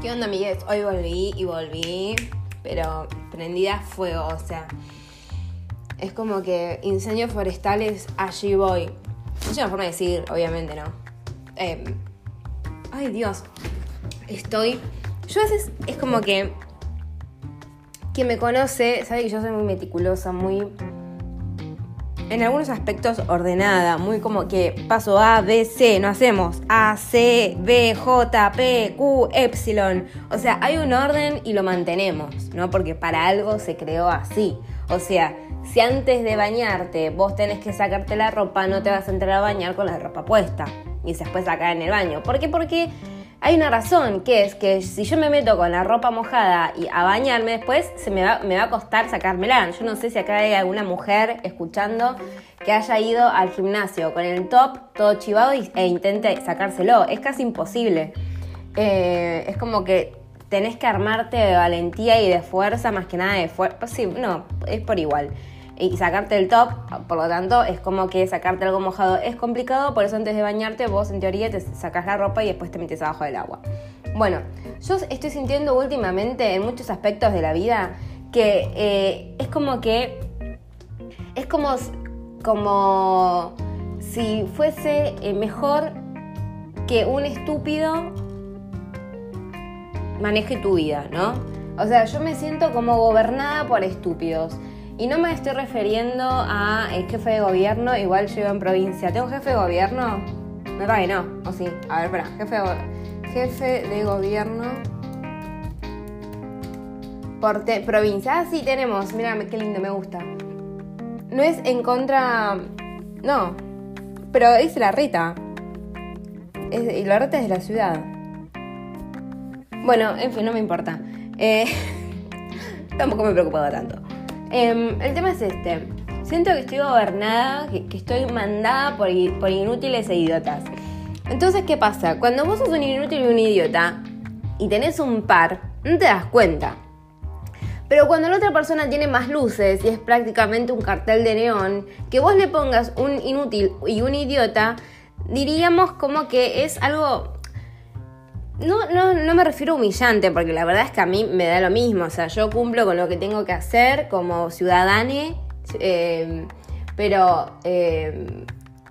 ¿Qué onda, amigues? Hoy volví y volví, pero prendida a fuego, o sea. Es como que incendios forestales, allí voy. Es una forma de decir, obviamente, ¿no? Eh, ay, Dios. Estoy. Yo a veces es como que. Quien me conoce sabe que yo soy muy meticulosa, muy en algunos aspectos ordenada, muy como que paso A, B, C, no hacemos A, C, B, J, P, Q, Epsilon. O sea, hay un orden y lo mantenemos, ¿no? Porque para algo se creó así. O sea, si antes de bañarte vos tenés que sacarte la ropa, no te vas a entrar a bañar con la ropa puesta y después sacar en el baño. ¿Por qué? Porque hay una razón, que es que si yo me meto con la ropa mojada y a bañarme después, se me va, me va a costar sacármela. Yo no sé si acá hay alguna mujer escuchando que haya ido al gimnasio con el top todo chivado e intente sacárselo. Es casi imposible. Eh, es como que tenés que armarte de valentía y de fuerza, más que nada de fuerza. Sí, no, es por igual y sacarte el top, por lo tanto es como que sacarte algo mojado es complicado, por eso antes de bañarte vos en teoría te sacas la ropa y después te metes abajo del agua. Bueno, yo estoy sintiendo últimamente en muchos aspectos de la vida que eh, es como que es como, como si fuese eh, mejor que un estúpido maneje tu vida, ¿no? O sea, yo me siento como gobernada por estúpidos. Y no me estoy refiriendo a el jefe de gobierno, igual yo vivo en provincia. ¿Tengo jefe de gobierno? Me parece que no, o sí. A ver, espera, jefe de, jefe de gobierno por provincia. Ah, sí, tenemos. Mira, qué lindo, me gusta. No es en contra. No, pero es la reta. y la reta es de la ciudad. Bueno, en fin, no me importa. Eh, tampoco me he preocupado tanto. Em, el tema es este. Siento que estoy gobernada, que, estoy mandada por, por, inútiles e idiotas. Entonces, ¿qué pasa? Cuando vos sos un inútil y un idiota y tenés un par, no te das cuenta. Pero cuando la otra persona tiene más luces y es prácticamente un cartel de neón, que vos le pongas un inútil y un idiota, diríamos como que es algo no, no, no me refiero a humillante, porque la verdad es que a mí me da lo mismo. O sea, yo cumplo con lo que tengo que hacer como ciudadane, eh, pero eh,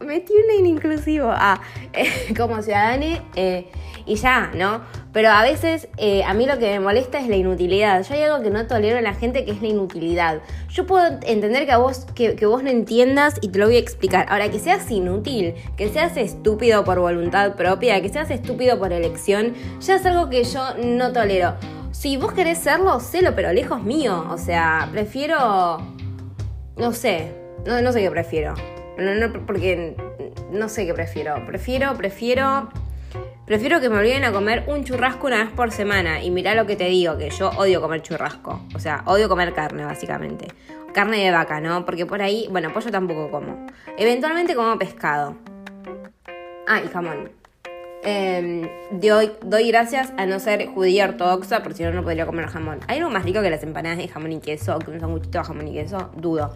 metí un inclusivo. Ah, como ciudadane eh, y ya, ¿no? Pero a veces eh, a mí lo que me molesta es la inutilidad. Yo hay algo que no tolero en la gente que es la inutilidad. Yo puedo entender que, a vos, que, vos no entiendas y te lo voy a explicar. Ahora, que seas inútil, que seas estúpido por voluntad propia, que seas estúpido por elección, ya es algo que yo no tolero. Si vos querés serlo, sélo, pero lejos mío. O sea, prefiero... No sé, no, no sé qué prefiero. No, no, porque no sé qué prefiero. Prefiero, prefiero Prefiero que me olviden a comer un churrasco una vez por semana. Y mirá lo que te digo, que yo odio comer churrasco. O sea, odio comer carne, básicamente. Carne de vaca, ¿no? Porque por ahí, bueno, pollo tampoco como. Eventualmente como pescado. Ah, y jamón. Eh, doy, doy, gracias a no ser judía ortodoxa, porque si no, no podría comer jamón. ¿Hay algo más rico que las empanadas de jamón y queso? Que un sanguchito de jamón y queso? Dudo.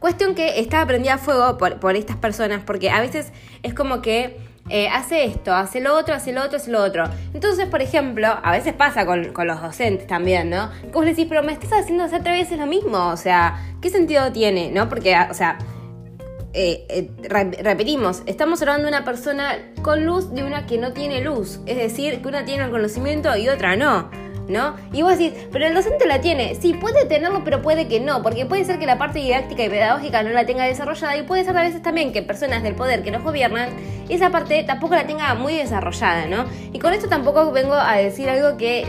Cuestión que estaba prendida a fuego por, por estas personas, porque a veces es como que eh, hace esto, hace lo otro, hace lo otro, hace lo otro. Entonces, por ejemplo, a veces pasa con, los docentes también, ¿no? Como decís, pero me estás haciendo hacer otra vez lo mismo, o sea, ¿qué sentido tiene, no? Porque, o sea, eh, eh, repetimos, estamos hablando de una persona con luz de una que no tiene luz, es decir, que una tiene el conocimiento y otra no. ¿No? Y vos decís, pero el docente la tiene. Sí, puede tenerlo, pero puede que no, porque puede ser que la parte didáctica y pedagógica no la tenga desarrollada y puede ser a veces también que personas del poder que nos gobiernan, esa parte tampoco la tenga muy desarrollada, ¿no? Y con esto tampoco vengo a decir algo que,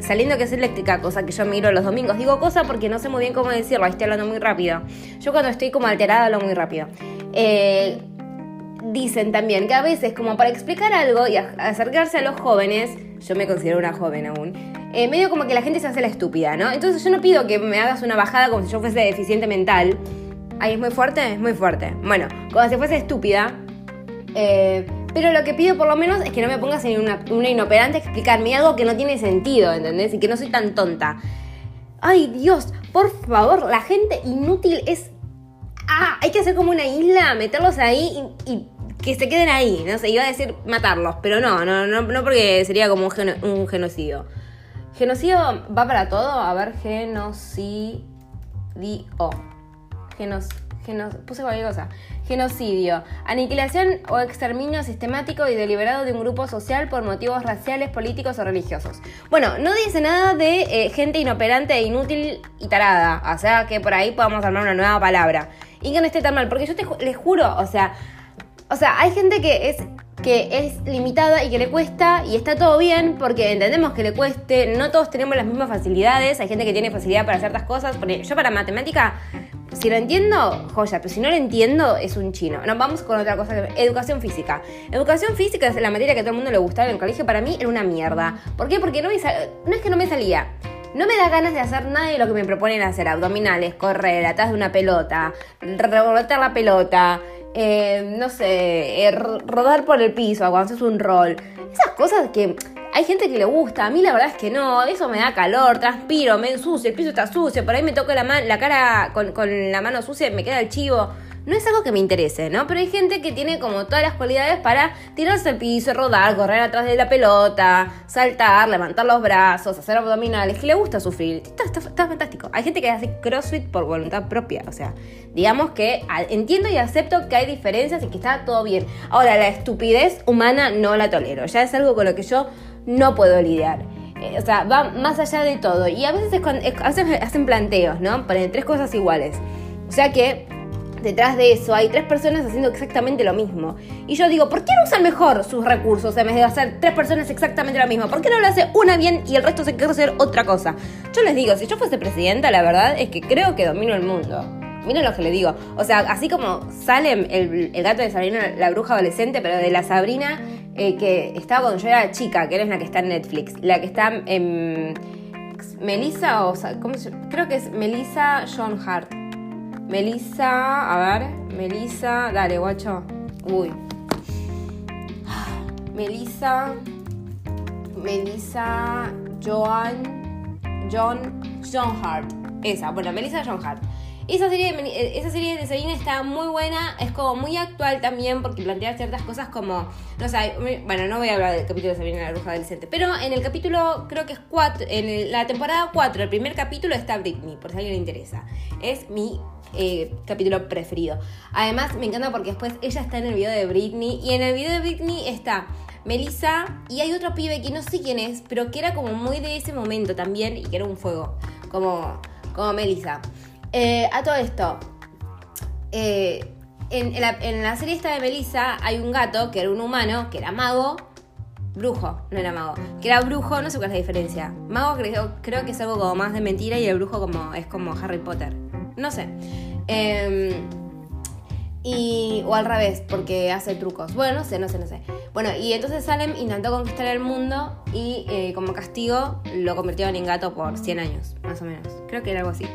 saliendo que es eléctrica, cosa que yo miro los domingos, digo cosa porque no sé muy bien cómo decirlo, estoy hablando muy rápido. Yo cuando estoy como alterada hablo muy rápido. Eh, dicen también que a veces como para explicar algo y acercarse a los jóvenes, yo me considero una joven aún, eh, medio como que la gente se hace la estúpida, ¿no? Entonces yo no pido que me hagas una bajada como si yo fuese deficiente mental. Ahí es muy fuerte, es muy fuerte. Bueno, como si fuese estúpida. Eh, pero lo que pido por lo menos es que no me pongas en una, inoperante a explicarme algo que no tiene sentido, ¿entendés? Y que no soy tan tonta. Ay Dios, por favor, la gente inútil es... Ah, hay que hacer como una isla, meterlos ahí y que se queden ahí, no sé, iba a decir matarlos, pero no, no, no, no porque sería como un, genocidio. Genocidio va para todo, a ver, genocidio. Genos, genos, puse cualquier cosa. Genocidio. Aniquilación o exterminio sistemático y deliberado de un grupo social por motivos raciales, políticos o religiosos. Bueno, no dice nada de eh, gente inoperante e inútil y tarada. O sea que por ahí podamos armar una nueva palabra. Y que no esté tan mal, porque yo te, les juro, o sea, o sea, hay gente que es que es limitada y que le cuesta y está todo bien porque entendemos que le cueste, no todos tenemos las mismas facilidades, hay gente que tiene facilidad para ciertas cosas, yo para matemática, si lo entiendo, joya, pero si no lo entiendo, es un chino. No, vamos con otra cosa, educación física. Educación física es la materia que a todo el mundo le gustaba en el colegio, para mí era una mierda. ¿Por qué? Porque no, me no es que no me salía. No me da ganas de hacer nada de lo que me proponen hacer. Abdominales, correr, atrás de una pelota, rebotar la pelota, eh, no sé, eh, rodar por el piso cuando haces un rol. Esas cosas que hay gente que le gusta, a mí la verdad es que no, eso me da calor, transpiro, me ensucio, el piso está sucio, por ahí me toco la, la cara con, con la mano sucia y me queda el chivo no es algo que me interese, ¿no? Pero hay gente que tiene como todas las cualidades para tirarse al piso, rodar, correr atrás de la pelota, saltar, levantar los brazos, hacer abdominales, que le gusta sufrir. Está, fantástico. Hay gente que hace CrossFit por voluntad propia, o sea, digamos que entiendo y acepto que hay diferencias y que está todo bien. Ahora, la estupidez humana no la tolero, ya es algo con lo que yo no puedo lidiar. Eh, o sea, va más allá de todo. Y a veces hacen, hacen planteos, ¿no? Ponen tres cosas iguales. O sea que detrás de eso hay tres personas haciendo exactamente lo mismo. Y yo digo, ¿por qué no usan mejor sus recursos en vez de hacer tres personas exactamente lo mismo? ¿Por qué no lo hace una bien y el resto se quiere hacer otra cosa? Yo les digo, si yo fuese presidenta, la verdad es que creo que domino el mundo. Miren lo que le digo. O sea, así como Salem, el, gato de Sabrina, la bruja adolescente, pero de la Sabrina eh, que estaba cuando yo era chica, que eres la que está en Netflix. La que está en... Melissa o... ¿cómo se, creo que es Melissa John Hart. Melissa, a ver, Melissa, dale, guacho. Uy. Melissa, Melissa, Joan, John, John Hart. Esa, bueno, Melissa John Hart. Esa serie, eh, esa serie de Sabina está muy buena, es como muy actual también porque plantea ciertas cosas como, no sé, bueno, no voy a hablar del capítulo de Sabina la bruja adolescente, pero en el capítulo, creo que es 4, en la temporada 4, el primer capítulo está Britney, por si alguien le interesa. Es mi eh, capítulo preferido. Además, me encanta porque después ella está en el video de Britney y en el video de Britney está Melissa y hay otro pibe que no sé quién es, pero que era como muy de ese momento también y que era un fuego, como, como Melissa. Eh, a todo esto, eh, en, la, serie esta de Melissa hay un gato que era un humano, que era mago, brujo, no era mago, que era brujo, no sé cuál es la diferencia. Mago creo, creo que es algo como más de mentira y el brujo como es como Harry Potter. No sé. Em, y, o al revés, porque hace trucos. Bueno, no sé, no sé, no sé. Bueno, y entonces Salem intentó conquistar el mundo y eh, como castigo lo convirtió en gato por 100 años, más o menos. Creo que era algo así.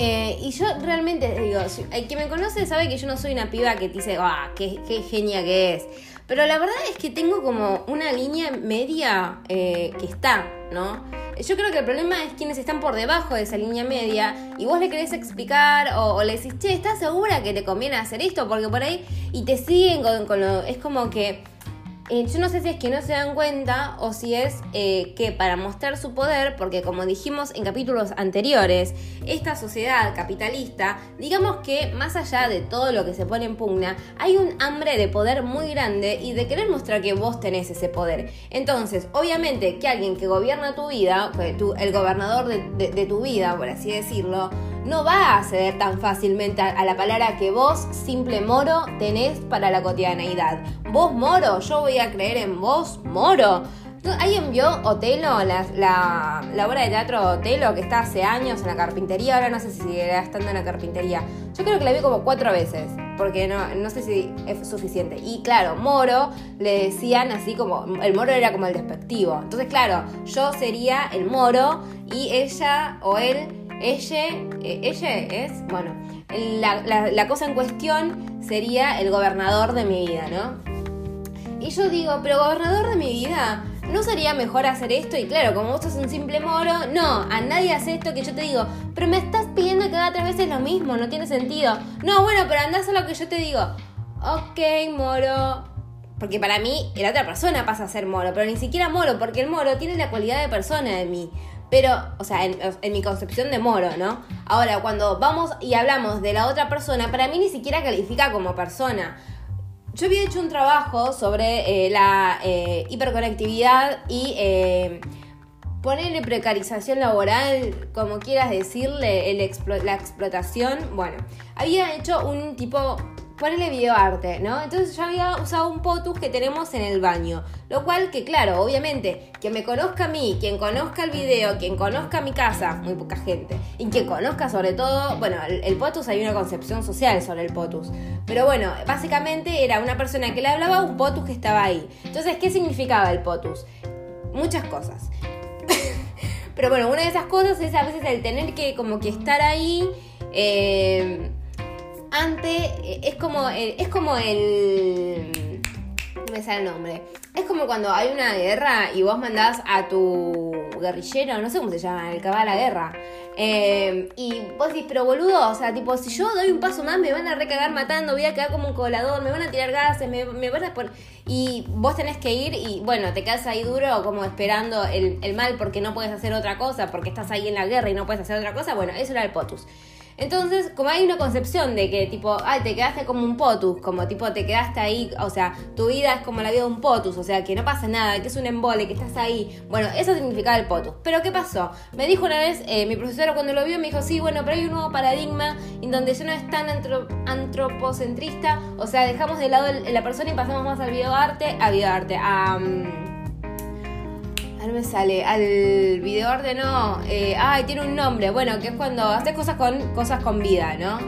Eh, y yo realmente digo, el que me conoce sabe que yo no soy una piba que dice, ah, qué, qué, genia que es. Pero la verdad es que tengo como una línea media eh, que está, ¿no? Yo creo que el problema es quienes están por debajo de esa línea media y vos le querés explicar o, le decís, che, ¿estás segura que te conviene hacer esto? Porque por ahí y te siguen con, con lo... Es como que eh, yo no sé si es que no se dan cuenta o si es eh, que para mostrar su poder, porque como dijimos en capítulos anteriores, esta sociedad capitalista, digamos que más allá de todo lo que se pone en pugna, hay un hambre de poder muy grande y de querer mostrar que vos tenés ese poder. Entonces, obviamente que alguien que gobierna tu vida, el gobernador de tu vida, por así decirlo, no va a ceder tan fácilmente a, la palabra que vos, simple moro, tenés para la cotidianeidad. Vos moro, yo voy a creer en vos moro. ¿Alguien vio Otelo, la, la, obra de teatro Otelo que está hace años en la carpintería? Ahora no sé si seguirá estando en la carpintería. Yo creo que la vi como cuatro veces, porque no, no sé si es suficiente. Y claro, Moro le decían así como, el Moro era como el despectivo. Entonces, claro, yo sería el Moro y ella o él ella, eh, ella es, bueno, la, cosa en cuestión sería el gobernador de mi vida, ¿no? Y yo digo, pero gobernador de mi vida, ¿no sería mejor hacer esto? Y claro, como vos sos un simple moro, no, a nadie hace esto que yo te digo, pero me estás pidiendo que haga tres veces lo mismo, no tiene sentido. No, bueno, pero andás a lo que yo te digo. ok, moro. Porque para mí la otra persona pasa a ser moro, pero ni siquiera moro, porque el moro tiene la cualidad de persona de mí. Pero, o sea, en, mi concepción de moro, ¿no? Ahora, cuando vamos y hablamos de la otra persona, para mí ni siquiera califica como persona. Yo había hecho un trabajo sobre eh, la eh, hiperconectividad y eh, ponerle precarización laboral, como quieras decirle, la explotación. Bueno, había hecho un tipo ponerle videoarte, ¿no? Entonces yo había usado un POTUS que tenemos en el baño. Lo cual que, claro, obviamente, quien me conozca a mí, quien conozca el video, quien conozca mi casa, muy poca gente, y quien conozca sobre todo, bueno, el, POTUS hay una concepción social sobre el POTUS. Pero bueno, básicamente era una persona que le hablaba un POTUS que estaba ahí. Entonces, ¿qué significaba el POTUS? Muchas cosas. Pero bueno, una de esas cosas es a veces el tener que como que estar ahí. Eh, ante, eh, es como, el, es como el, no me sale el nombre, es como cuando hay una guerra y vos mandás a tu guerrillero, no sé cómo se llama, el que va a la guerra, eh, y vos decís, pero boludo, o sea, tipo, si yo doy un paso más me van a recagar matando, voy a quedar como un colador, me van a tirar gases, me, van a poner... Y vos tenés que ir y, bueno, te quedas ahí duro como esperando el, el mal porque no puedes hacer otra cosa, porque estás ahí en la guerra y no puedes hacer otra cosa, bueno, eso era el POTUS. Entonces, como hay una concepción de que tipo, ay, te quedaste como un potus, como tipo te quedaste ahí, o sea, tu vida es como la vida de un potus, o sea, que no pasa nada, que es un embole, que estás ahí. Bueno, eso significaba el potus. Pero ¿qué pasó? Me dijo una vez, eh, mi profesora cuando lo vio me dijo, sí, bueno, pero hay un nuevo paradigma en donde ya no es tan antropocentrista, o sea, dejamos de lado la persona y pasamos más al videoarte, a videoarte, a... Mm, no me sale. Al videoarte no. Eh, ay, tiene un nombre. Bueno, que es cuando haces cosas con cosas con vida, ¿no?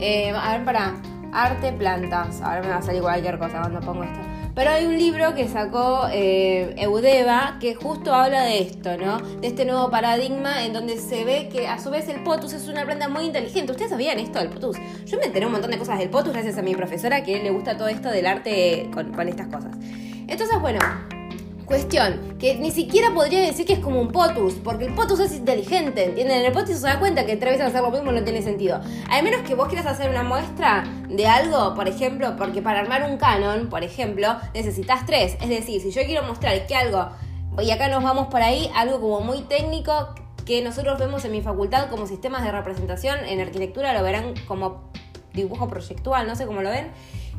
Eh, a ver, para. Arte, plantas. A ver, me va a salir cualquier cosa cuando pongo esto. Pero hay un libro que sacó eh, Eudeva que justo habla de esto, ¿no? De este nuevo paradigma en donde se ve que a su vez el potus es una planta muy inteligente. ¿Ustedes sabían esto del potus? Yo me enteré un montón de cosas del potus gracias a mi profesora que le gusta todo esto del arte con estas cosas. Entonces, bueno, Cuestión, que ni siquiera podría decir que es como un potus, porque el potus es inteligente, ¿entienden? En el potus se da cuenta que tres veces hacer lo mismo no tiene sentido. Al menos que vos quieras hacer una muestra de algo, por ejemplo, porque para armar un canon, por ejemplo, necesitas tres. Es decir, si yo quiero mostrar que algo, y acá nos vamos por ahí, algo como muy técnico, que nosotros vemos en mi facultad como sistemas de representación, en arquitectura lo verán como dibujo proyectual, no sé cómo lo ven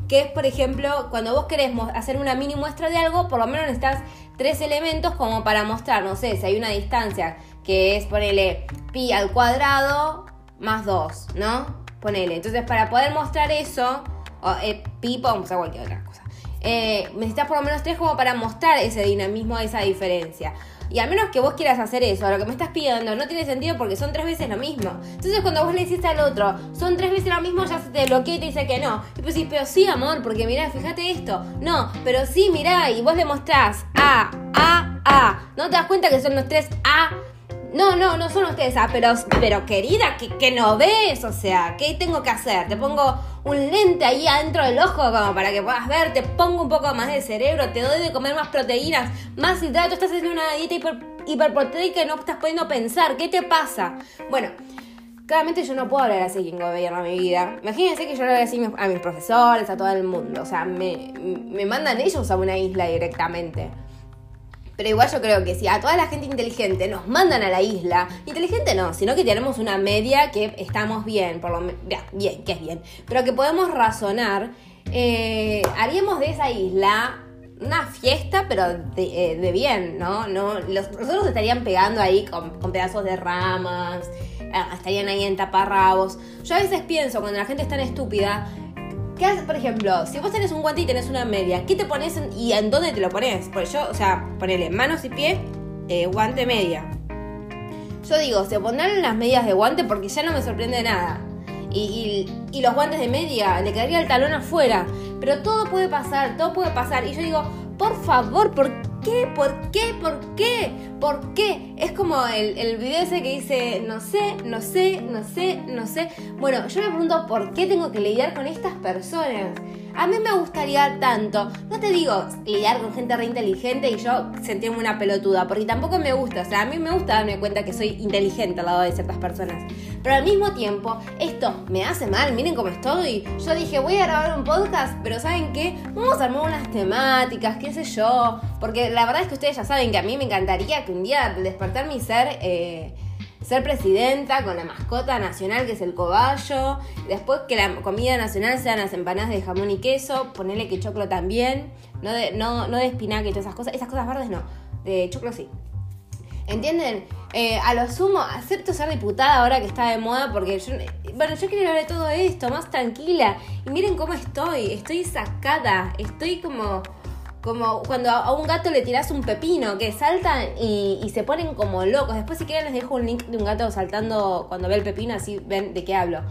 que es, por ejemplo, cuando vos querés hacer una mini muestra de algo, por lo menos necesitas tres elementos como para mostrar, no sé, si hay una distancia que es, ponele, pi al cuadrado más 2, ¿no? Ponele. Entonces, para poder mostrar eso, o, eh, pi, podemos hacer cualquier otra cosa. Eh, necesitas por lo menos tres como para mostrar ese dinamismo, esa diferencia. Y al menos que vos quieras hacer eso, lo que me estás pidiendo no tiene sentido porque son tres veces lo mismo. Entonces cuando vos le decís al otro, son tres veces lo mismo, ya se te bloquea y te dice que no. Y pues sí, pero sí, amor, porque mirá, fíjate esto. No, pero sí, mirá, y vos le mostrás A, A, A. ¿No te das cuenta que son los tres A? No, no, no son ustedes, ah, pero, pero querida, que, no ves, o sea, ¿qué tengo que hacer? Te pongo un lente ahí adentro del ojo como para que puedas ver, te pongo un poco más de cerebro, te doy de comer más proteínas, más hidratos, estás haciendo una dieta hiper, hiperproteica y no estás pudiendo pensar, ¿qué te pasa? Bueno, claramente yo no puedo hablar así quien gobierna mi vida. Imagínense que yo voy así a mis profesores, a todo el mundo, o sea, me, me mandan ellos a una isla directamente. Pero igual yo creo que si a toda la gente inteligente nos mandan a la isla, inteligente no, sino que tenemos una media que estamos bien, por lo menos, bien, que es bien, pero que podemos razonar, eh, haríamos de esa isla una fiesta, pero de, eh, bien, ¿no? ¿no? Los profesores estarían pegando ahí con, con pedazos de ramas, eh, estarían ahí en taparrabos. Yo a veces pienso, cuando la gente es tan estúpida, ¿Qué haces, por ejemplo, si vos tenés un guante y tenés una media, ¿qué te pones y en dónde te lo pones? Porque yo, o sea, ponele manos y pies, eh, guante media. Yo digo, se pondrán las medias de guante porque ya no me sorprende nada. Y, y, los guantes de media, le quedaría el talón afuera. Pero todo puede pasar, todo puede pasar. Y yo digo, por favor, ¿por qué? ¿Por qué? ¿Por qué? ¿Por qué? Es como el, el video ese que dice, no sé, no sé, no sé, no sé. Bueno, yo me pregunto, ¿por qué tengo que lidiar con estas personas? A mí me gustaría tanto, no te digo lidiar con gente re inteligente y yo sentirme una pelotuda, porque tampoco me gusta, o sea, a mí me gusta darme cuenta que soy inteligente al lado de ciertas personas. Pero al mismo tiempo, esto me hace mal, miren cómo estoy. Yo dije, voy a grabar un podcast, pero ¿saben qué? Vamos a armar unas temáticas, qué sé yo. Porque la verdad es que ustedes ya saben que a mí me encantaría que un día despertar mi ser... Eh, ser presidenta con la mascota nacional que es el cobayo, después que la comida nacional sean las empanadas de jamón y queso, ponerle que choclo también, no de, no, no de espinaca y todas esas cosas, esas cosas verdes no, de choclo sí. ¿Entienden? Eh, a lo sumo, acepto ser diputada ahora que está de moda porque yo, bueno, yo quiero hablar de todo esto, más tranquila. Y miren cómo estoy, estoy sacada, estoy como como cuando a un gato le tiras un pepino, que saltan y, se ponen como locos. Después si quieren les dejo un link de un gato saltando cuando ve el pepino, así ven de qué hablo.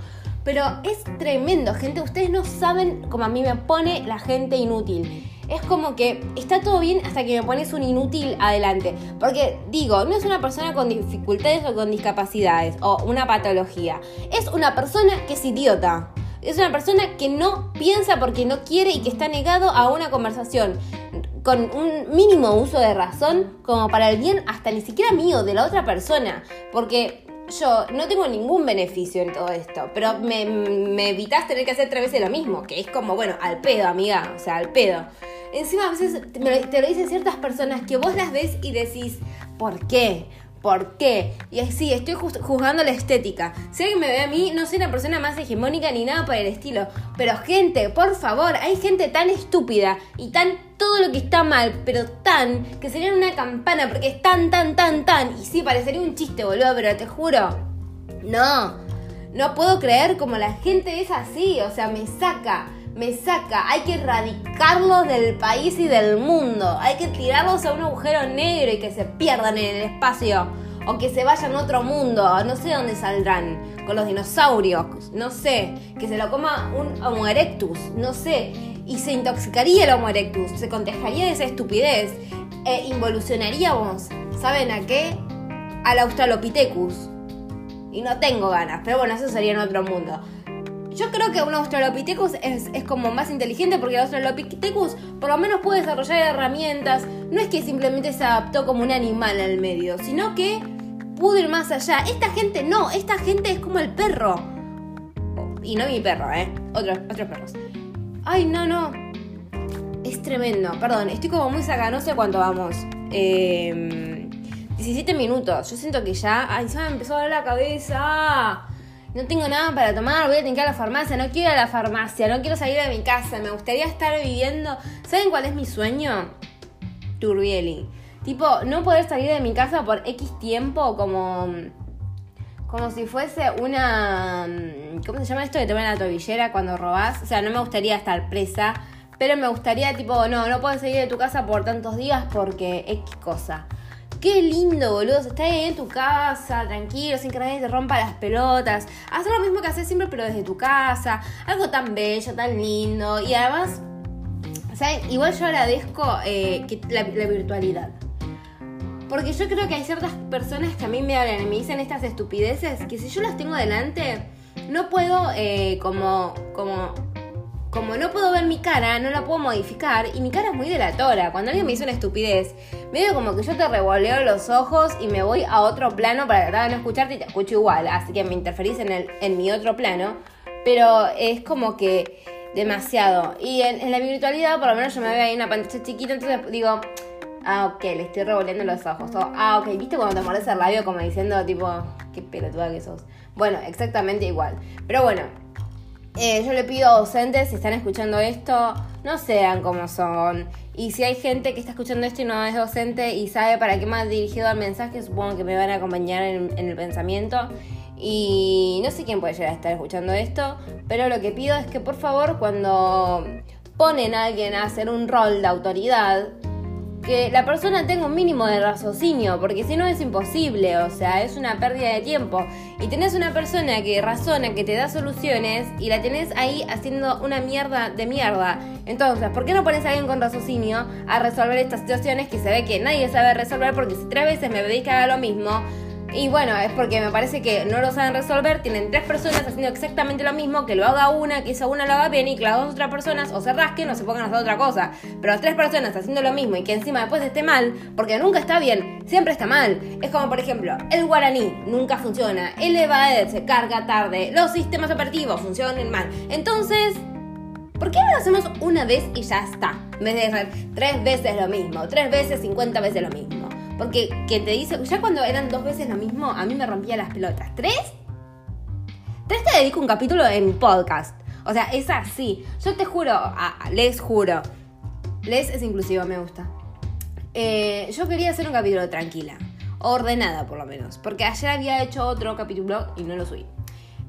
Pero es tremendo, gente. Ustedes no saben cómo a mí me pone la gente inútil. Es como que está todo bien hasta que me pones un inútil adelante. Porque digo, no es una persona con dificultades o con discapacidades o una patología. Es una persona que es idiota. Es una persona que no piensa porque no quiere y que está negado a una conversación con un mínimo uso de razón como para el bien hasta ni siquiera mío, de la otra persona. Porque yo no tengo ningún beneficio en todo esto, pero me, me evitas tener que hacer tres veces lo mismo, que es como, bueno, al pedo, amiga, o sea, al pedo. Encima a veces te lo dicen ciertas personas que vos las ves y decís, ¿por qué? ¿Por qué? Y así, estoy juzgando la estética. Si alguien me ve a mí, no soy una persona más hegemónica ni nada por el estilo. Pero gente, por favor, hay gente tan estúpida y tan todo lo que está mal, pero tan que sería una campana porque es tan, tan, tan, tan. Y sí, parecería un chiste, boludo, pero te juro. No, no puedo creer como la gente es así. O sea, me saca me saca. Hay que erradicarlos del país y del mundo. Hay que tirarlos a un agujero negro y que se pierdan en el espacio. O que se vayan a otro mundo. No sé dónde saldrán. Con los dinosaurios. No sé. Que se lo coma un Homo erectus. No sé. Y se intoxicaría el Homo erectus. Se contagiaría de esa estupidez. E involucionaríamos. ¿Saben a qué? Al Australopithecus. Y no tengo ganas. Pero bueno, eso sería en otro mundo. Yo creo que un Australopithecus es, como más inteligente porque el Australopithecus por lo menos puede desarrollar herramientas. No es que simplemente se adaptó como un animal al medio, sino que pudo ir más allá. Esta gente no, esta gente es como el perro. Y no mi perro, ¿eh? Otros, otros perros. Ay, no, no. Es tremendo. Perdón, estoy como muy saca, no sé cuánto vamos. Eh, 17 minutos. Yo siento que ya. Ay, se me empezó a dar la cabeza no tengo nada para tomar, voy a tener que ir a la farmacia, no quiero ir a la farmacia, no quiero salir de mi casa, me gustaría estar viviendo. ¿Saben cuál es mi sueño? Turbieli. Tipo, no poder salir de mi casa por X tiempo como. Como si fuese una. ¿Cómo se llama esto de tomar la tobillera cuando robás? O sea, no me gustaría estar presa. Pero me gustaría, tipo, no, no puedes salir de tu casa por tantos días porque X cosa. Qué lindo, boludo. Estás ahí en tu casa, tranquilo, sin que nadie te rompa las pelotas. Hacer lo mismo que haces siempre, pero desde tu casa. Algo tan bello, tan lindo. Y además, ¿saben? Igual yo agradezco eh, la, virtualidad. Porque yo creo que hay ciertas personas que a mí me hablan y me dicen estas estupideces que si yo las tengo delante, no puedo eh, como, como como no puedo ver mi cara, no la puedo modificar y mi cara es muy delatora. Cuando alguien me dice una estupidez, medio como que yo te revoleo los ojos y me voy a otro plano para tratar de no escucharte y te escucho igual. Así que me interferís en, el, en mi otro plano. Pero es como que demasiado. Y en, la virtualidad, por lo menos yo me veo ahí en una pantalla chiquita, entonces digo, ah, ok, le estoy revolviendo los ojos. ah, ok, ¿viste cuando te mordes el labio como diciendo, tipo, qué pelotuda que sos? Bueno, exactamente igual. Pero bueno, eh, yo le pido a docentes, si están escuchando esto, no sean como son. Y si hay gente que está escuchando esto y no es docente y sabe para qué me ha dirigido el mensaje, supongo que me van a acompañar en, en el pensamiento. Y no sé quién puede llegar a estar escuchando esto, pero lo que pido es que por favor cuando ponen a alguien a hacer un rol de autoridad, que la persona tenga un mínimo de raciocinio, porque si no es imposible, o sea, es una pérdida de tiempo. Y tenés una persona que razona, que te da soluciones, y la tenés ahí haciendo una mierda de mierda. Entonces, ¿por qué no pones a alguien con raciocinio a resolver estas situaciones que se ve que nadie sabe resolver? Porque si tres veces me pedís que haga lo mismo, Y bueno, es porque me parece que no lo saben resolver. Tienen tres personas haciendo exactamente lo mismo, que lo haga una, que esa una lo haga bien y que las dos otras personas o se rasquen o se pongan a hacer otra cosa. Pero tres personas haciendo lo mismo y que encima después esté mal, porque nunca está bien, siempre está mal. Es como, por ejemplo, el guaraní nunca funciona, el EVAED se carga tarde, los sistemas operativos funcionan mal. Entonces, ¿Por qué no lo hacemos una vez y ya está? En vez de hacer tres veces lo mismo, tres veces, cincuenta veces lo mismo. Porque que te dice, ya cuando eran dos veces lo mismo, a mí me rompía las pelotas. ¿Tres? Tres te dedico un capítulo en podcast. O sea, es así. Yo te juro, les juro. Les es inclusivo, me gusta. Eh, yo quería hacer un capítulo tranquila. Ordenada, por lo menos. Porque ayer había hecho otro capítulo y no lo subí.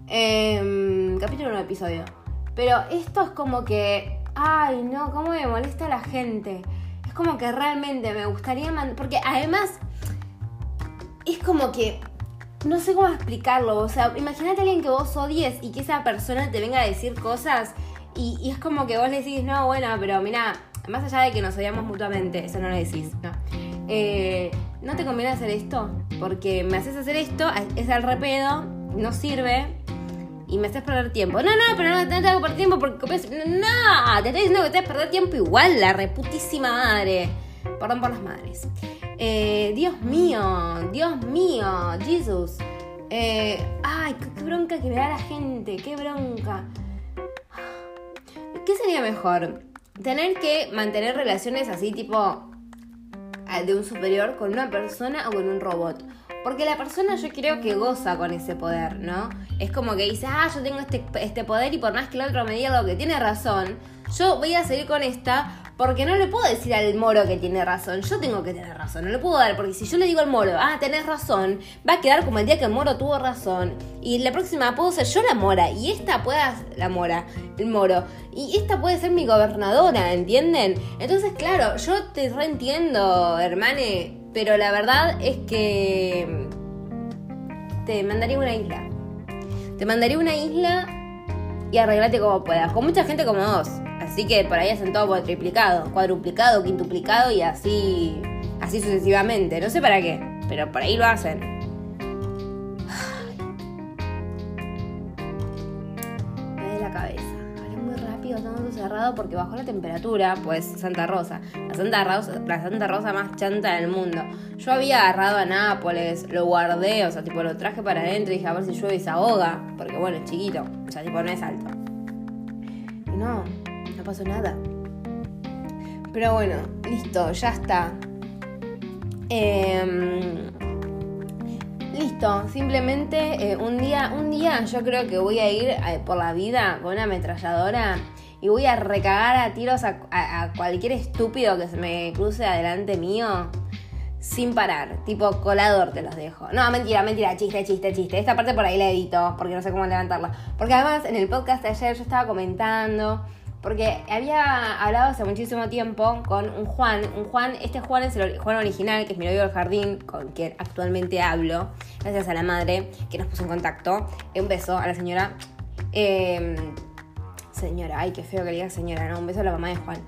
Eh, capítulo no episodio. Pero esto es como que. Ay, no, cómo me molesta la gente como que realmente me gustaría Porque además es como que... No sé cómo explicarlo. O sea, imagínate a alguien que vos odies y que esa persona te venga a decir cosas y, es como que vos le decís, no, bueno, pero mira, más allá de que nos odiamos mutuamente, eso no lo decís, ¿no? Eh, no te conviene hacer esto, porque me haces hacer esto, es al repedo, no sirve, y me haces perder tiempo. No, no, pero no, no te hago perder tiempo porque No, te estoy diciendo que te haces perder tiempo igual, la reputísima madre. Perdón por las madres. Eh, Dios mío, Dios mío, Jesus. Eh, ay, qué, bronca que me da la gente, qué bronca. ¿Qué sería mejor? Tener que mantener relaciones así tipo de un superior con una persona o con un robot. Porque la persona yo creo que goza con ese poder, ¿no? Es como que dice, ah, yo tengo este, este poder y por más que el otro me diga lo que tiene razón, yo voy a seguir con esta porque no le puedo decir al moro que tiene razón. Yo tengo que tener razón. No le puedo dar. Porque si yo le digo al moro, ah, tenés razón, va a quedar como el día que el moro tuvo razón. Y la próxima puedo ser yo la mora. Y esta pueda. La mora. El moro. Y esta puede ser mi gobernadora, ¿entienden? Entonces, claro, yo te reentiendo, hermane. Pero la verdad es que. Te mandaría una isla. Te mandaría una isla y arreglate como puedas. Con mucha gente como vos. Así que por ahí hacen todo triplicado, cuadruplicado, quintuplicado y así, así sucesivamente. No sé para qué, pero por ahí lo hacen. Cerrado porque bajó la temperatura, pues Santa Rosa. La Santa Rosa, la Santa Rosa más chanta del mundo. Yo había agarrado a Nápoles, lo guardé, o sea, tipo lo traje para adentro y dije a ver si llueve y se ahoga. Porque bueno, es chiquito, o sea, tipo no es alto. Y no, pasó nada. Pero bueno, listo, ya está. Em, listo, simplemente eh, un día, un día yo creo que voy a ir eh, por la vida con una ametralladora y voy a recagar a tiros a, cualquier estúpido que se me cruce adelante mío sin parar. Tipo colador te los dejo. No, mentira, mentira, chiste, chiste, chiste. Esta parte por ahí la edito porque no sé cómo levantarla. Porque además en el podcast de ayer yo estaba comentando porque había hablado hace muchísimo tiempo con un Juan. Un Juan, este Juan es el Juan original, que es mi novio del jardín, con quien actualmente hablo, gracias a la madre que nos puso en contacto. Un beso a la señora. Em, señora, ay, qué feo que le diga señora, ¿no? Un beso a la mamá de Juan.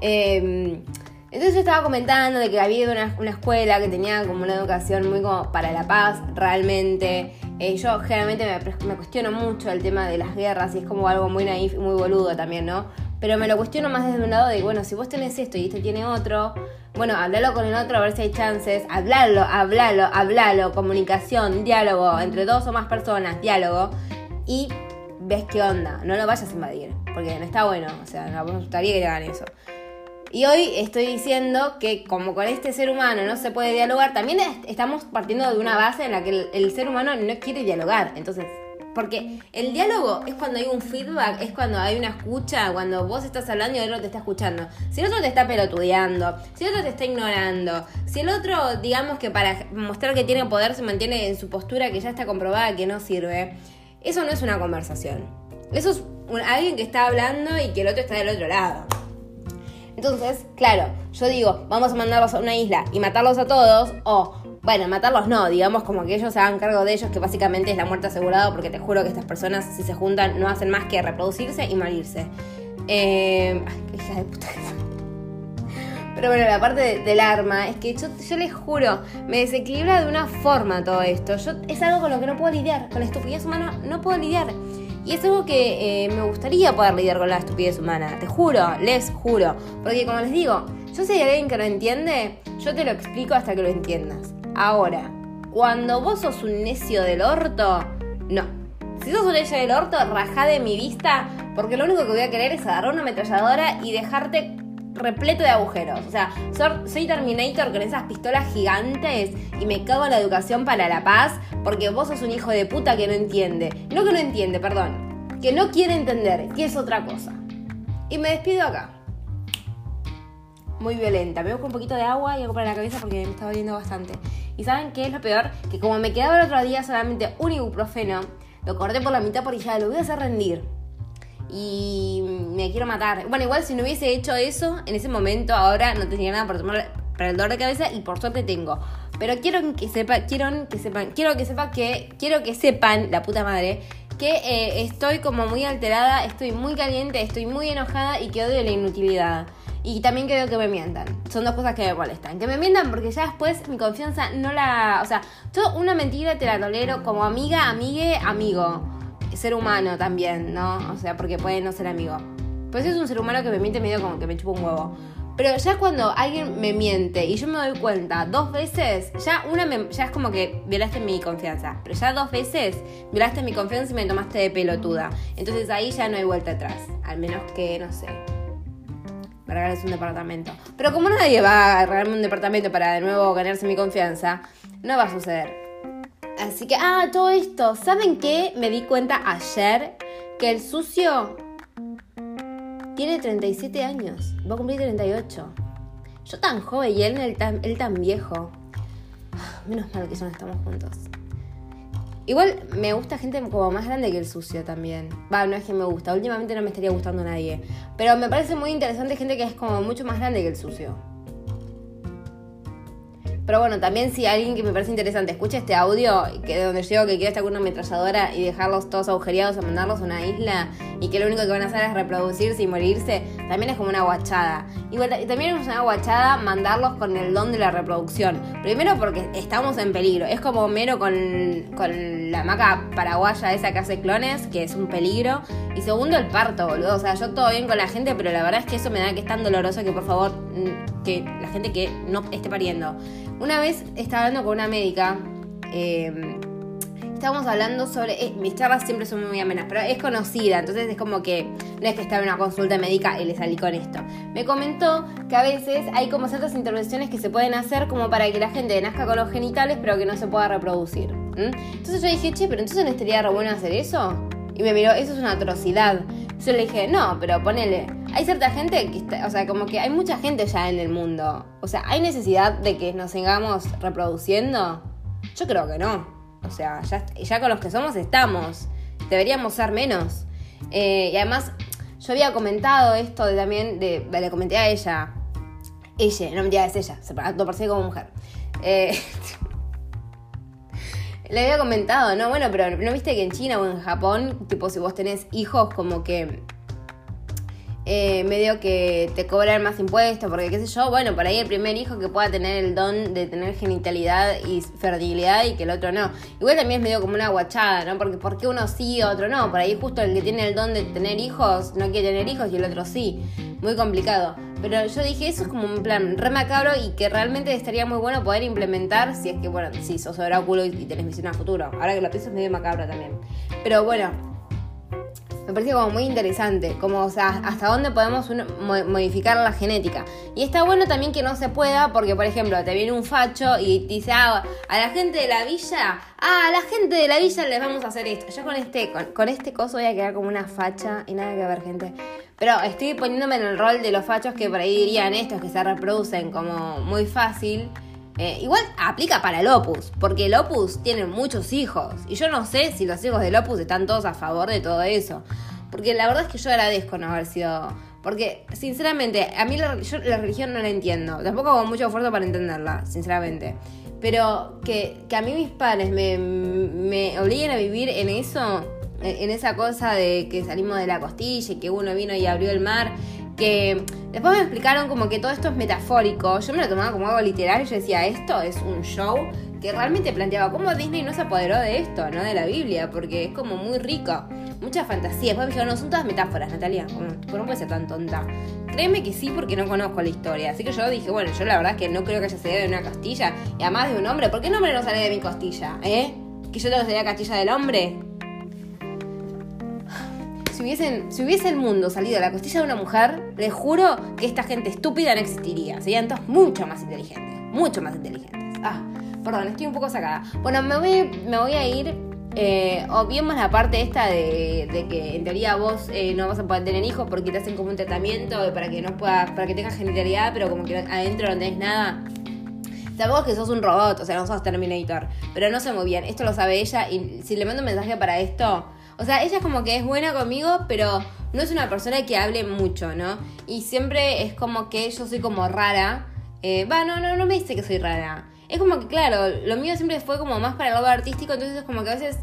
Em, entonces yo estaba comentando de que había una, una, escuela que tenía como una educación muy como para la paz, realmente. Eh, yo generalmente me, me, cuestiono mucho el tema de las guerras y es como algo muy naif y muy boludo también, ¿no? Pero me lo cuestiono más desde un lado de, bueno, si vos tenés esto y este tiene otro, bueno, hablalo con el otro a ver si hay chances, hablarlo, hablalo, hablalo, comunicación, diálogo entre dos o más personas, diálogo, y ves qué onda, no lo vayas a invadir, porque no está bueno, o sea, no me gustaría que hagan eso. Y hoy estoy diciendo que como con este ser humano no se puede dialogar, también estamos partiendo de una base en la que el, el ser humano no quiere dialogar, entonces porque el diálogo es cuando hay un feedback, es cuando hay una escucha, cuando vos estás hablando y el otro te está escuchando. Si el otro te está pelotudeando, si el otro te está ignorando, si el otro, digamos que para mostrar que tiene poder se mantiene en su postura que ya está comprobada que no sirve, eso no es una conversación. Eso es alguien que está hablando y que el otro está del otro lado. Entonces, claro, yo digo, vamos a mandarlos a una isla y matarlos a todos, o bueno, matarlos no, digamos como que ellos se hagan cargo de ellos, que básicamente es la muerte asegurada, porque te juro que estas personas, si se juntan, no hacen más que reproducirse y morirse. Eh, hija de puta Pero bueno, la parte del arma es que yo, les juro, me desequilibra de una forma todo esto. Es algo con lo que no puedo lidiar. Con la estupidez humana no puedo lidiar. Y es algo que eh, me gustaría poder lidiar con la estupidez humana. Te juro, les juro. Porque como les digo, yo si hay alguien que no entiende, yo te lo explico hasta que lo entiendas. Ahora, cuando vos sos un necio del orto, no. Si sos un necio del orto, rajá de mi vista, porque lo único que voy a querer es agarrar una ametralladora y dejarte repleto de agujeros. O sea, soy Terminator con esas pistolas gigantes y me cago en la educación para la paz porque vos sos un hijo de puta que no entiende. No que no entiende, perdón. Que no quiere entender, que es otra cosa. Y me despido acá. Muy violenta. Me busco un poquito de agua y hago para la cabeza porque me está doliendo bastante. ¿Y saben qué es lo peor? Que como me quedaba el otro día solamente un ibuprofeno, lo corté por la mitad porque ya lo voy a hacer rendir y me quiero matar. Bueno, igual si no hubiese hecho eso, en ese momento ahora no tenía nada para tomar para el dolor de cabeza y por suerte tengo. Pero quiero que sepa, quiero que sepan, quiero que sepa que quiero que sepan la puta madre que eh, estoy como muy alterada, estoy muy caliente, estoy muy enojada y que odio la inutilidad. Y también quiero que me mientan. Son dos cosas que me molestan. Que me mientan porque ya después mi confianza no la... O sea, toda una mentira te la tolero como amiga, amigue, amigo ser humano también, ¿no? O sea, porque puede no ser amigo. Pues es un ser humano que me miente medio como que me chupa un huevo. Pero ya cuando alguien me miente y yo me doy cuenta dos veces, ya una ya es como que violaste mi confianza. Pero ya dos veces violaste mi confianza y me tomaste de pelotuda. Entonces ahí ya no hay vuelta atrás. Al menos que, no sé, me regales un departamento. Pero como nadie va a regalarme un departamento para de nuevo ganarse mi confianza, no va a suceder. Así que, ah, todo esto. ¿Saben qué? Me di cuenta ayer que el sucio tiene 37 años. Va a cumplir 38. Yo tan joven y él, tan, viejo. Menos mal que ya no estamos juntos. Igual me gusta gente como más grande que el sucio también. Va, no es que me gusta. Últimamente no me estaría gustando nadie. Pero me parece muy interesante gente que es como mucho más grande que el sucio. Pero bueno, también si alguien que me parece interesante escucha este audio, que de donde llego que quiero estar con una ametralladora y dejarlos todos agujereados o mandarlos a una isla y que lo único que van a hacer es reproducirse y morirse, también es como una guachada. Igual también es una guachada mandarlos con el don de la reproducción. Primero porque estamos en peligro. Es como mero con, con la maca paraguaya esa que hace clones, que es un peligro. Y segundo, el parto, boludo. O sea, yo todo bien con la gente, pero la verdad es que eso me da que es tan doloroso que por favor, mm, que la gente que no esté pariendo una vez estaba hablando con una médica. Eh, estábamos hablando sobre. Eh, mis charlas siempre son muy amenas, pero es conocida, entonces es como que no es que estaba en una consulta médica y le salí con esto. Me comentó que a veces hay como ciertas intervenciones que se pueden hacer como para que la gente nazca con los genitales, pero que no se pueda reproducir. Entonces yo dije, che, pero entonces no estaría re bueno hacer eso. Y me miró, eso es una atrocidad. Yo le dije, no, pero ponele. Hay cierta gente que está, o sea, como que hay mucha gente ya en el mundo. O sea, ¿hay necesidad de que nos sigamos reproduciendo? Yo creo que no. O sea, ya, con los que somos estamos. Deberíamos ser menos. Eh, y además, yo había comentado esto de, también, de, le comenté a ella. Ella, no mentira, es ella, se parece como mujer. Eh, Le había comentado, ¿no? Bueno, pero ¿no viste que en China o en Japón, tipo, si vos tenés hijos, como que eh, medio que te cobran más impuestos, porque qué sé yo, bueno, por ahí el primer hijo que pueda tener el don de tener genitalidad y fertilidad y que el otro no. Igual también es medio como una guachada, ¿no? Porque ¿por qué uno sí y otro no? Por ahí justo el que tiene el don de tener hijos no quiere tener hijos y el otro sí. Muy complicado. Pero yo dije, eso es como un plan re macabro y que realmente estaría muy bueno poder implementar si es que, bueno, si sos oráculo y, tenés visión a futuro. Ahora que lo pienso es medio macabro también. Pero bueno, me parece como muy interesante, como, o sea, hasta dónde podemos modificar la genética. Y está bueno también que no se pueda, porque, por ejemplo, te viene un facho y dice, ah, a la gente de la villa, ah, a la gente de la villa les vamos a hacer esto. Yo con este, con, con este coso voy a quedar como una facha y nada que ver, gente. Pero estoy poniéndome en el rol de los fachos que por ahí dirían estos que se reproducen como muy fácil. Eh, igual aplica para el Opus, porque el Opus tiene muchos hijos. Y yo no sé si los hijos del Opus están todos a favor de todo eso. Porque la verdad es que yo agradezco no haber sido. Porque, sinceramente, a mí la, yo la religión no la entiendo. Tampoco hago mucho esfuerzo para entenderla, sinceramente. Pero que, que a mí mis padres me, me obliguen a vivir en eso en esa cosa de que salimos de la costilla y que uno vino y abrió el mar que después me explicaron como que todo esto es metafórico. Yo me lo tomaba como algo literal y yo decía, esto es un show que realmente planteaba cómo Disney no se apoderó de esto, ¿no? De la Biblia, porque es como muy rico. Mucha fantasía. Después me dijeron, no, son todas metáforas, Natalia. Como, no puede ser tan tonta. Créeme que sí, porque no conozco la historia. Así que yo dije, bueno, yo la verdad es que no creo que haya salido de una costilla. Y además de un hombre, ¿por qué el hombre no sale de mi costilla? ¿Eh? ¿Que yo tengo que salir la costilla del hombre? Si, hubiesen, si hubiese el mundo salido de la costilla de una mujer, les juro que esta gente estúpida no existiría. Serían todos mucho más inteligentes. Mucho más inteligentes. Ah, perdón, estoy un poco sacada. Bueno, me voy, me voy a ir. Eh, obviemos la parte esta de, que en teoría vos eh, no vas a poder tener hijos porque te hacen como un tratamiento para que no puedas, para que tengas genitalidad, pero como que adentro no tenés nada. Sabemos que sos un robot, o sea, no sos Terminator, pero no sé muy bien. Esto lo sabe ella y si le mando un mensaje para esto, o sea, ella es como que es buena conmigo, pero no es una persona que hable mucho, ¿no? Y siempre es como que yo soy como rara. Eh, va, no, no, no me dice que soy rara. Es como que, claro, lo mío siempre fue como más para el lado artístico, entonces es como que a veces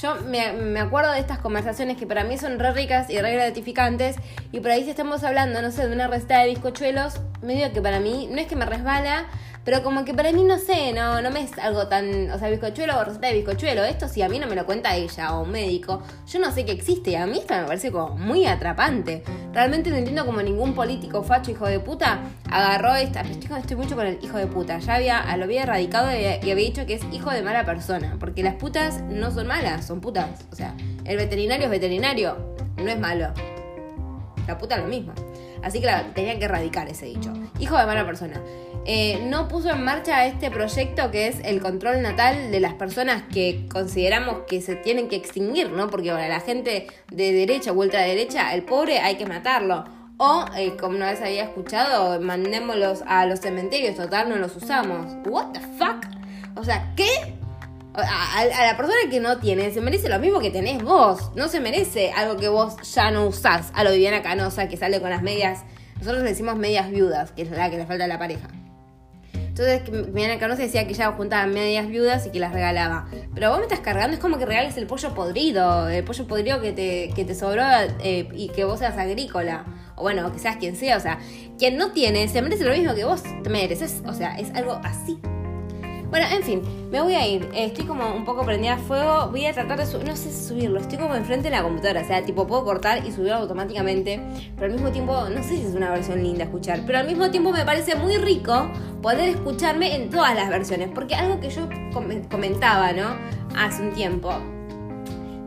yo me, acuerdo de estas conversaciones que para mí son re ricas y re gratificantes, y por ahí si estamos hablando, no sé, de una receta de bizcochuelos, medio que para mí no es que me resbala, pero como que para mí, no sé, no, no me es algo tan. O sea, bizcochuelo o receta de bizcochuelo. Esto si a mí no me lo cuenta ella o un médico, yo no sé que existe. Y a mí esto me parece como muy atrapante. Realmente no entiendo como ningún político facho hijo de puta agarró esta. Estoy, estoy mucho con el hijo de puta. Ya había, lo había erradicado y, había dicho que es hijo de mala persona. Porque las putas no son malas, son putas. O sea, el veterinario es veterinario, no es malo. La puta lo mismo. Así que tenía que erradicar ese dicho. Hijo de mala persona. Eh, no puso en marcha este proyecto que es el control natal de las personas que consideramos que se tienen que extinguir, ¿no? Porque ahora la gente de derecha o derecha, el pobre hay que matarlo. O, eh, como una vez había escuchado, mandémoslos a los cementerios, total, no los usamos. ¿What the fuck? O sea, ¿qué? A, la persona que no tiene se merece lo mismo que tenés vos. No se merece algo que vos ya no usás. A lo Viviana Canosa que sale con las medias. Nosotros le decimos medias viudas, que es la que le falta a la pareja. Entonces, Viviana Canosa decía que ella juntaba medias viudas y que las regalaba. Pero vos me estás cargando, es como que regales el pollo podrido, el pollo podrido que te, que te sobró eh, y que vos seas agrícola. O bueno, que seas quien sea, o sea, quien no tiene se merece lo mismo que vos te mereces. O sea, es algo así bueno, en fin, me voy a ir. Estoy como un poco prendida a fuego. Voy a tratar de subir, no sé subirlo. Estoy como enfrente de la computadora. O sea, tipo, puedo cortar y subirlo automáticamente. Pero al mismo tiempo, no sé si es una versión linda escuchar. Pero al mismo tiempo me parece muy rico poder escucharme en todas las versiones. Porque algo que yo comentaba, ¿no? Hace un tiempo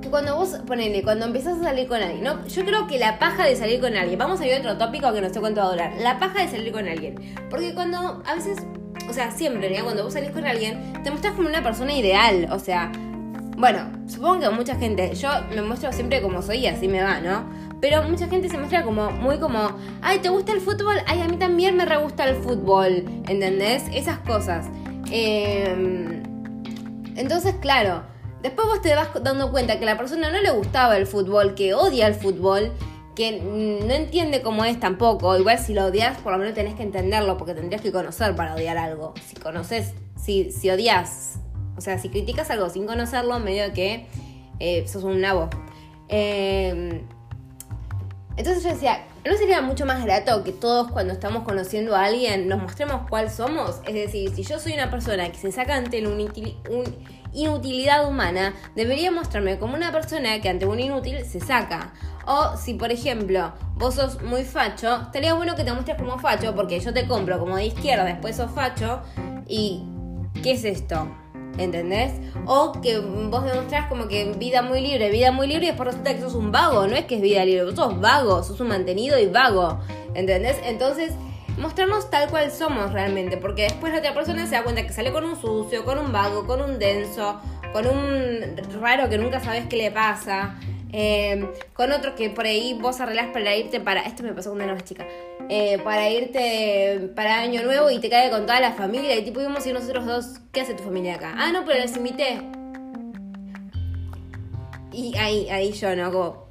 que cuando vos, ponele, cuando empezás a salir con alguien, ¿no? Yo creo que la paja de salir con alguien, vamos a ir a otro tópico que no sé cuánto va a durar, la paja de salir con alguien. Porque cuando a veces o sea, siempre, ¿no? Cuando vos salís con alguien, te muestras como una persona ideal, o sea, bueno, supongo que mucha gente, yo me muestro siempre como soy y así me va, ¿no? Pero mucha gente se muestra como, muy como, ay, ¿te gusta el fútbol? Ay, a mí también me re gusta el fútbol, ¿entendés? Esas cosas. Em, entonces, claro, después vos te vas dando cuenta que a la persona no le gustaba el fútbol, que odia el fútbol que no entiende cómo es tampoco. Igual si lo odias, por lo menos tenés que entenderlo, porque tendrías que conocer para odiar algo. Si conoces, si, si odias, o sea, si criticas algo sin conocerlo, medio que eh, sos un nabo. Em, entonces yo decía, ¿no sería mucho más grato que todos cuando estamos conociendo a alguien nos mostremos cuál somos? Es decir, si yo soy una persona que se saca ante un inutilidad humana, debería mostrarme como una persona que ante un inútil se saca. O si, por ejemplo, vos sos muy facho, estaría bueno que te muestres como facho, porque yo te compro como de izquierda, después sos facho, y ¿qué es esto? ¿Entendés? O que vos demostrás como que vida muy libre, vida muy libre, y después resulta que sos un vago, no es que es vida libre, vos sos vago, sos un mantenido y vago, ¿entendés? Entonces, mostrarnos tal cual somos realmente, porque después la otra persona se da cuenta que sale con un sucio, con un vago, con un denso, con un raro que nunca sabes qué le pasa. Em, con otro que por ahí vos arreglás para irte para. Esto me pasó cuando era más chica. Eh, para irte para Año Nuevo y te cae con toda la familia. Y tipo, íbamos y nosotros dos. ¿Qué hace tu familia acá? Ah, no, pero les invité. Y ahí, ahí yo, ¿no? Como...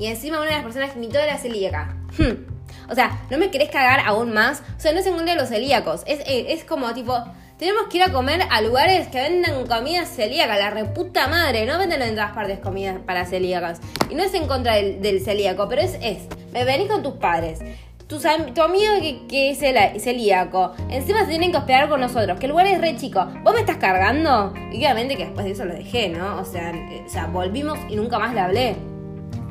Y encima una de las personas que invitó era celíaca. Hmm. O sea, ¿no me querés cagar aún más? O sea, no es en contra de los celíacos. Es, eh, es como tipo tenemos que ir a comer a lugares que vendan comida celíaca, la reputa madre. No venden en todas partes comida para celíacas. Y no es en contra del, celíaco, pero es, es Me venís con tus padres. Tu, tu amigo que, es, el, celíaco. Encima se tienen que hospedar con nosotros. Que el lugar es re chico. ¿Vos me estás cargando? Y obviamente que después de eso lo dejé, ¿no? O sea, eh, o sea volvimos y nunca más le hablé.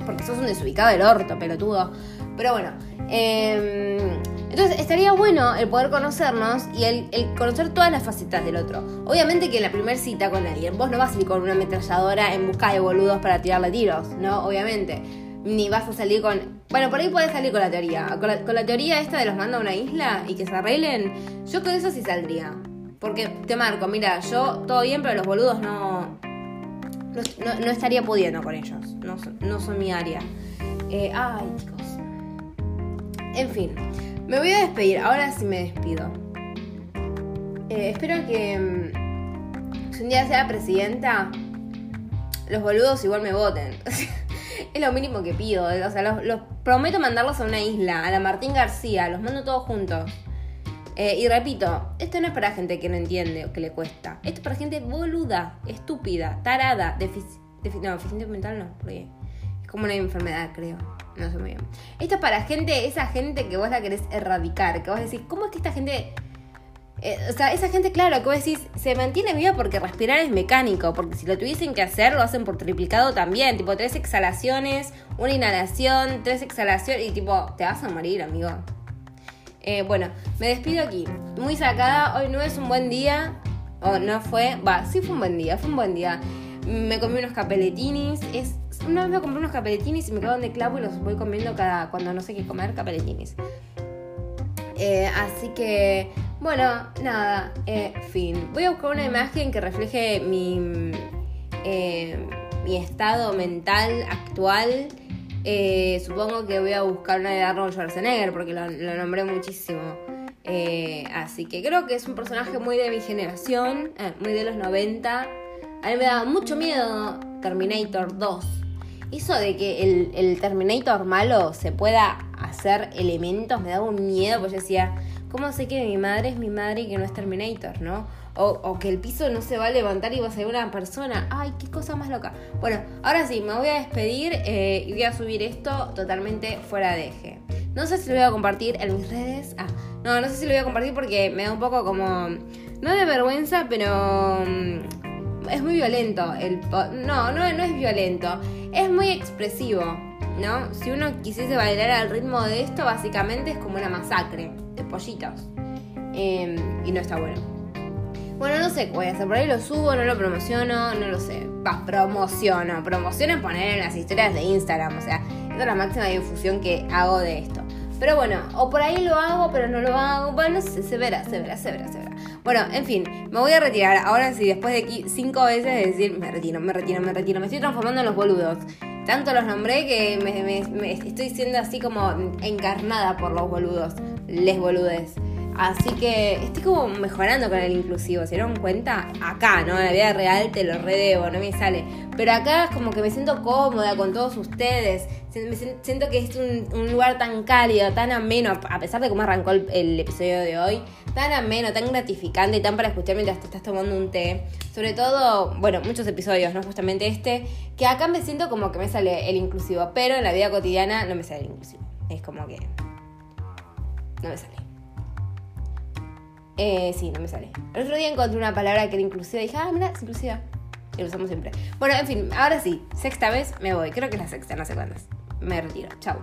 Porque sos un desubicado del orto, pelotudo. Pero bueno. Eh, entonces estaría bueno el poder conocernos y el, conocer todas las facetas del otro. Obviamente que en la primera cita con alguien vos no vas a ir con una ametralladora en busca de boludos para tirarle tiros, ¿no? Obviamente. Ni vas a salir con... Bueno, por ahí podés salir con la teoría. Con la, teoría esta de los manda a una isla y que se arreglen, yo con eso sí saldría. Porque te marco, mira, yo todo bien, pero los boludos no... No, estaría pudiendo con ellos. No, no son mi área. Eh, ay, chicos. En fin. Me voy a despedir, ahora sí me despido. Eh, espero que mm, si un día sea presidenta, los boludos igual me voten. es lo mínimo que pido. O sea, los, prometo mandarlos a una isla, a la Martín García, los mando todos juntos. Eh, y repito, esto no es para gente que no entiende o que le cuesta. Esto es para gente boluda, estúpida, tarada, deficiente. no, deficiente mental no, porque es como una enfermedad, creo. No sé muy bien. Esto es para gente, esa gente que vos la querés erradicar. Que vos decís, ¿cómo es que esta gente. Eh, o sea, esa gente, claro, que vos decís, se mantiene viva porque respirar es mecánico. Porque si lo tuviesen que hacer, lo hacen por triplicado también. Tipo, tres exhalaciones, una inhalación, tres exhalaciones. Y tipo, te vas a morir, amigo. Eh, bueno, me despido aquí. Muy sacada. Hoy no es un buen día. O no fue. Va, sí fue un buen día, fue un buen día. Me comí unos capeletinis. Es una vez me compré unos capeletinis y me quedaron de clavo y los voy comiendo cada cuando no sé qué comer, capeletinis. Eh, así que, bueno, nada, eh, fin. Voy a buscar una imagen que refleje mi, eh, mi estado mental actual. supongo que voy a buscar una de Arnold Schwarzenegger porque lo, lo nombré muchísimo. así que creo que es un personaje muy de mi generación, muy de los 90. A mí me daba mucho miedo Terminator 2 eso de que el, Terminator malo se pueda hacer elementos me daba un miedo, porque yo decía, ¿cómo sé que mi madre es mi madre y que no es Terminator, no? O, que el piso no se va a levantar y va a ser una persona. Ay, qué cosa más loca. Bueno, ahora sí, me voy a despedir eh, y voy a subir esto totalmente fuera de eje. No sé si lo voy a compartir en mis redes. Ah, no, no sé si lo voy a compartir porque me da un poco como... No de vergüenza, pero... Mm, es muy violento. El, no, no, no es violento es muy expresivo, ¿no? Si uno quisiese bailar al ritmo de esto, básicamente es como una masacre de pollitos. Em, y no está bueno. Bueno, no sé qué voy a hacer. Por ahí lo subo, no lo promociono, no lo sé. Va, promociono. Promociono es poner en las historias de Instagram. O sea, es la máxima difusión que hago de esto. Pero bueno, o por ahí lo hago, pero no lo hago. Bueno, no sé, se verá, se verá, se verá, se verá. Bueno, en fin, me voy a retirar. Ahora sí, después de aquí cinco veces de decir, me retiro, me retiro, me retiro. Me estoy transformando en los boludos. Tanto los nombré que me, estoy siendo así como encarnada por los boludos. Les boludes. Así que estoy como mejorando con el inclusivo, ¿se dieron cuenta? Acá, ¿no? En la vida real te lo redebo, no me sale. Pero acá es como que me siento cómoda con todos ustedes. Siento que es un, lugar tan cálido, tan ameno, a pesar de cómo arrancó el, episodio de hoy, tan ameno, tan gratificante y tan para escuchar mientras te estás tomando un té. Sobre todo, bueno, muchos episodios, ¿no? Justamente este, que acá me siento como que me sale el inclusivo, pero en la vida cotidiana no me sale el inclusivo. Es como que no me sale. Eh, sí, no me sale. El otro día encontré una palabra que era inclusiva y dije, ah, mira, es inclusiva. Y lo usamos siempre. Bueno, en fin, ahora sí, sexta vez me voy. Creo que es la sexta, no sé cuántas. Me retiro. Chau.